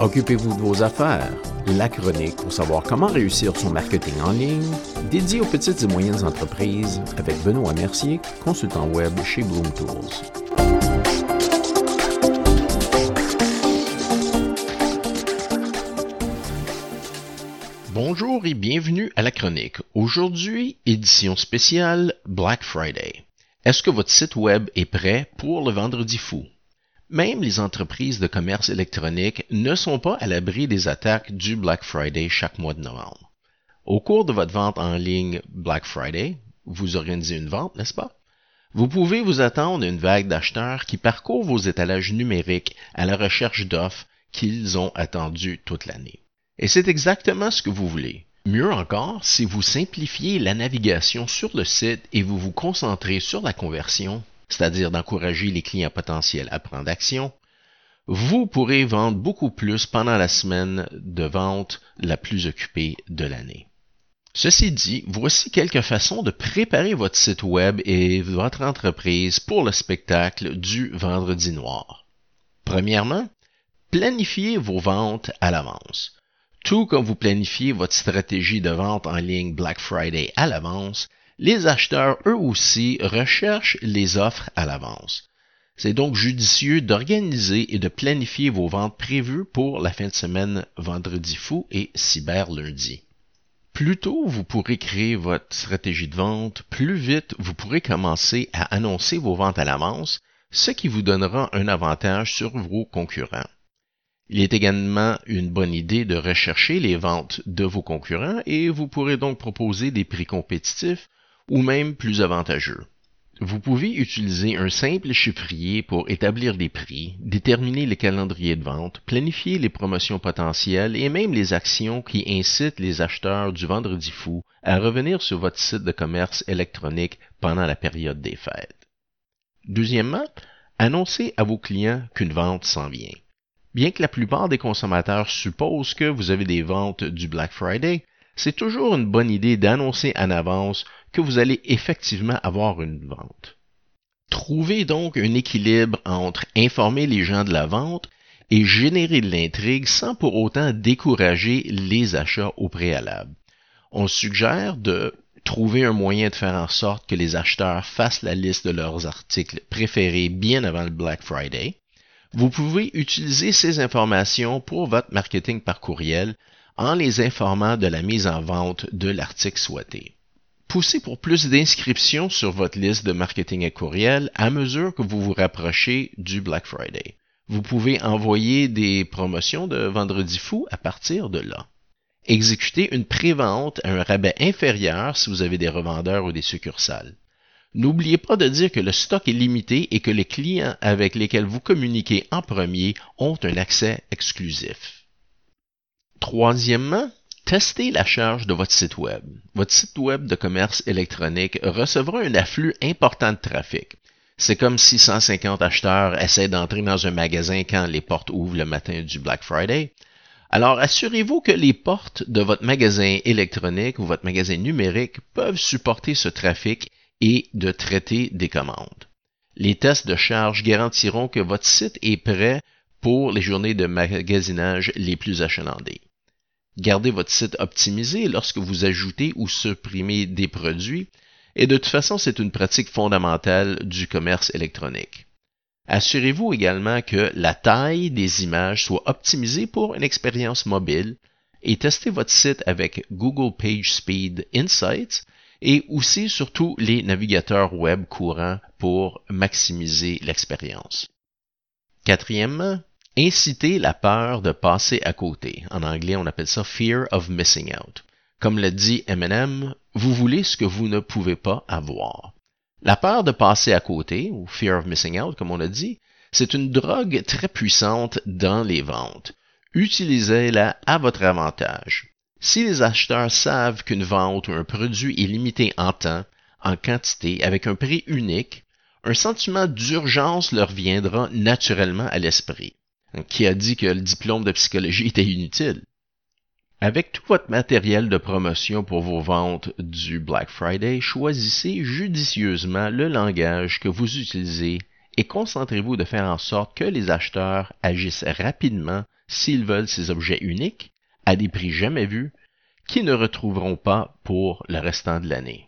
Occupez-vous de vos affaires. La chronique pour savoir comment réussir son marketing en ligne, dédié aux petites et moyennes entreprises avec Benoît Mercier, consultant web chez Bloom Tools. Bonjour et bienvenue à la chronique. Aujourd'hui, édition spéciale Black Friday. Est-ce que votre site web est prêt pour le vendredi fou? Même les entreprises de commerce électronique ne sont pas à l'abri des attaques du Black Friday chaque mois de novembre. Au cours de votre vente en ligne Black Friday, vous organisez une vente, n'est-ce pas? Vous pouvez vous attendre à une vague d'acheteurs qui parcourent vos étalages numériques à la recherche d'offres qu'ils ont attendues toute l'année. Et c'est exactement ce que vous voulez. Mieux encore, si vous simplifiez la navigation sur le site et vous vous concentrez sur la conversion, c'est-à-dire d'encourager les clients potentiels à prendre action, vous pourrez vendre beaucoup plus pendant la semaine de vente la plus occupée de l'année. Ceci dit, voici quelques façons de préparer votre site web et votre entreprise pour le spectacle du vendredi noir. Premièrement, planifiez vos ventes à l'avance. Tout comme vous planifiez votre stratégie de vente en ligne Black Friday à l'avance, les acheteurs, eux aussi, recherchent les offres à l'avance. C'est donc judicieux d'organiser et de planifier vos ventes prévues pour la fin de semaine vendredi fou et cyber lundi. Plus tôt vous pourrez créer votre stratégie de vente, plus vite vous pourrez commencer à annoncer vos ventes à l'avance, ce qui vous donnera un avantage sur vos concurrents. Il est également une bonne idée de rechercher les ventes de vos concurrents et vous pourrez donc proposer des prix compétitifs ou même plus avantageux. Vous pouvez utiliser un simple chiffrier pour établir les prix, déterminer les calendriers de vente, planifier les promotions potentielles et même les actions qui incitent les acheteurs du vendredi fou à revenir sur votre site de commerce électronique pendant la période des fêtes. Deuxièmement, annoncez à vos clients qu'une vente s'en vient. Bien que la plupart des consommateurs supposent que vous avez des ventes du Black Friday, c'est toujours une bonne idée d'annoncer en avance que vous allez effectivement avoir une vente. Trouvez donc un équilibre entre informer les gens de la vente et générer de l'intrigue sans pour autant décourager les achats au préalable. On suggère de trouver un moyen de faire en sorte que les acheteurs fassent la liste de leurs articles préférés bien avant le Black Friday. Vous pouvez utiliser ces informations pour votre marketing par courriel en les informant de la mise en vente de l'article souhaité. Poussez pour plus d'inscriptions sur votre liste de marketing à courriel à mesure que vous vous rapprochez du Black Friday. Vous pouvez envoyer des promotions de vendredi fou à partir de là. Exécutez une prévente à un rabais inférieur si vous avez des revendeurs ou des succursales. N'oubliez pas de dire que le stock est limité et que les clients avec lesquels vous communiquez en premier ont un accès exclusif. Troisièmement, testez la charge de votre site web. Votre site web de commerce électronique recevra un afflux important de trafic. C'est comme si 150 acheteurs essaient d'entrer dans un magasin quand les portes ouvrent le matin du Black Friday. Alors assurez-vous que les portes de votre magasin électronique ou votre magasin numérique peuvent supporter ce trafic et de traiter des commandes. Les tests de charge garantiront que votre site est prêt pour les journées de magasinage les plus achalandées. Gardez votre site optimisé lorsque vous ajoutez ou supprimez des produits, et de toute façon, c'est une pratique fondamentale du commerce électronique. Assurez-vous également que la taille des images soit optimisée pour une expérience mobile et testez votre site avec Google PageSpeed Insights et aussi surtout les navigateurs web courants pour maximiser l'expérience. Quatrièmement, inciter la peur de passer à côté. En anglais, on appelle ça fear of missing out. Comme le dit Eminem, vous voulez ce que vous ne pouvez pas avoir. La peur de passer à côté, ou fear of missing out, comme on a dit, c'est une drogue très puissante dans les ventes. Utilisez-la à votre avantage. Si les acheteurs savent qu'une vente ou un produit est limité en temps, en quantité, avec un prix unique, un sentiment d'urgence leur viendra naturellement à l'esprit qui a dit que le diplôme de psychologie était inutile. Avec tout votre matériel de promotion pour vos ventes du Black Friday, choisissez judicieusement le langage que vous utilisez et concentrez-vous de faire en sorte que les acheteurs agissent rapidement s'ils veulent ces objets uniques, à des prix jamais vus, qu'ils ne retrouveront pas pour le restant de l'année.